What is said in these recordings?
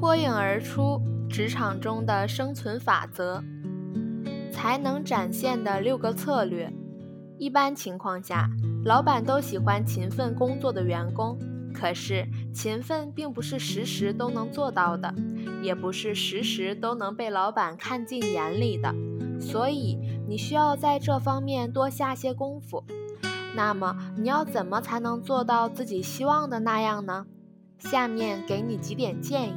脱颖而出职场中的生存法则，才能展现的六个策略。一般情况下，老板都喜欢勤奋工作的员工。可是，勤奋并不是时时都能做到的，也不是时时都能被老板看进眼里的。所以，你需要在这方面多下些功夫。那么，你要怎么才能做到自己希望的那样呢？下面给你几点建议：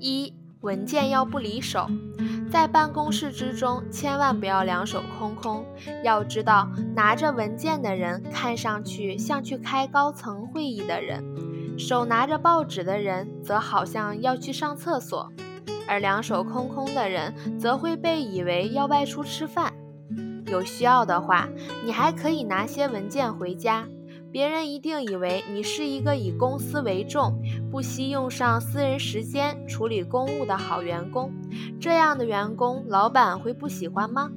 一、文件要不离手，在办公室之中千万不要两手空空。要知道，拿着文件的人看上去像去开高层会议的人，手拿着报纸的人则好像要去上厕所，而两手空空的人则会被以为要外出吃饭。有需要的话，你还可以拿些文件回家。别人一定以为你是一个以公司为重、不惜用上私人时间处理公务的好员工。这样的员工，老板会不喜欢吗？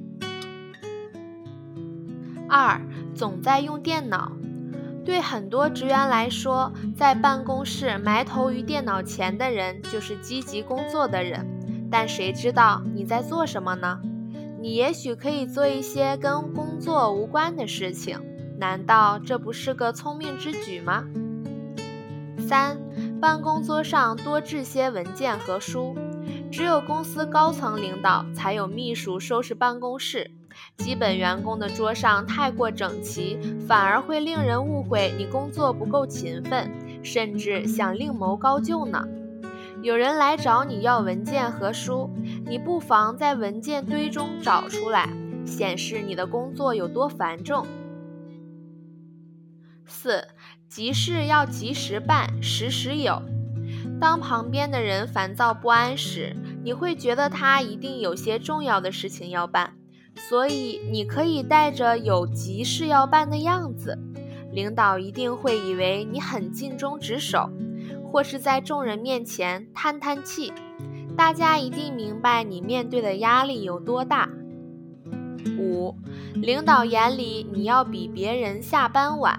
二，总在用电脑。对很多职员来说，在办公室埋头于电脑前的人就是积极工作的人。但谁知道你在做什么呢？你也许可以做一些跟工作无关的事情，难道这不是个聪明之举吗？三，办公桌上多置些文件和书，只有公司高层领导才有秘书收拾办公室，基本员工的桌上太过整齐，反而会令人误会你工作不够勤奋，甚至想另谋高就呢。有人来找你要文件和书，你不妨在文件堆中找出来，显示你的工作有多繁重。四，急事要及时办，时时有。当旁边的人烦躁不安时，你会觉得他一定有些重要的事情要办，所以你可以带着有急事要办的样子，领导一定会以为你很尽忠职守。或是在众人面前叹叹气，大家一定明白你面对的压力有多大。五，领导眼里你要比别人下班晚，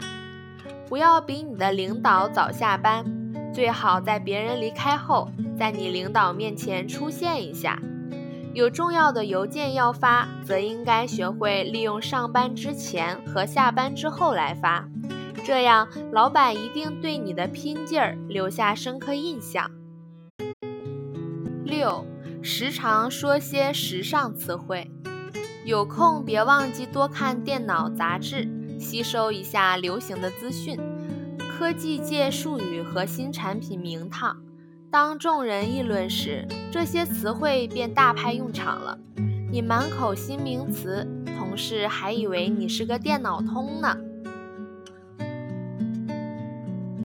不要比你的领导早下班，最好在别人离开后，在你领导面前出现一下。有重要的邮件要发，则应该学会利用上班之前和下班之后来发。这样，老板一定对你的拼劲儿留下深刻印象。六，时常说些时尚词汇，有空别忘记多看电脑杂志，吸收一下流行的资讯、科技界术语和新产品名堂。当众人议论时，这些词汇便大派用场了。你满口新名词，同事还以为你是个电脑通呢。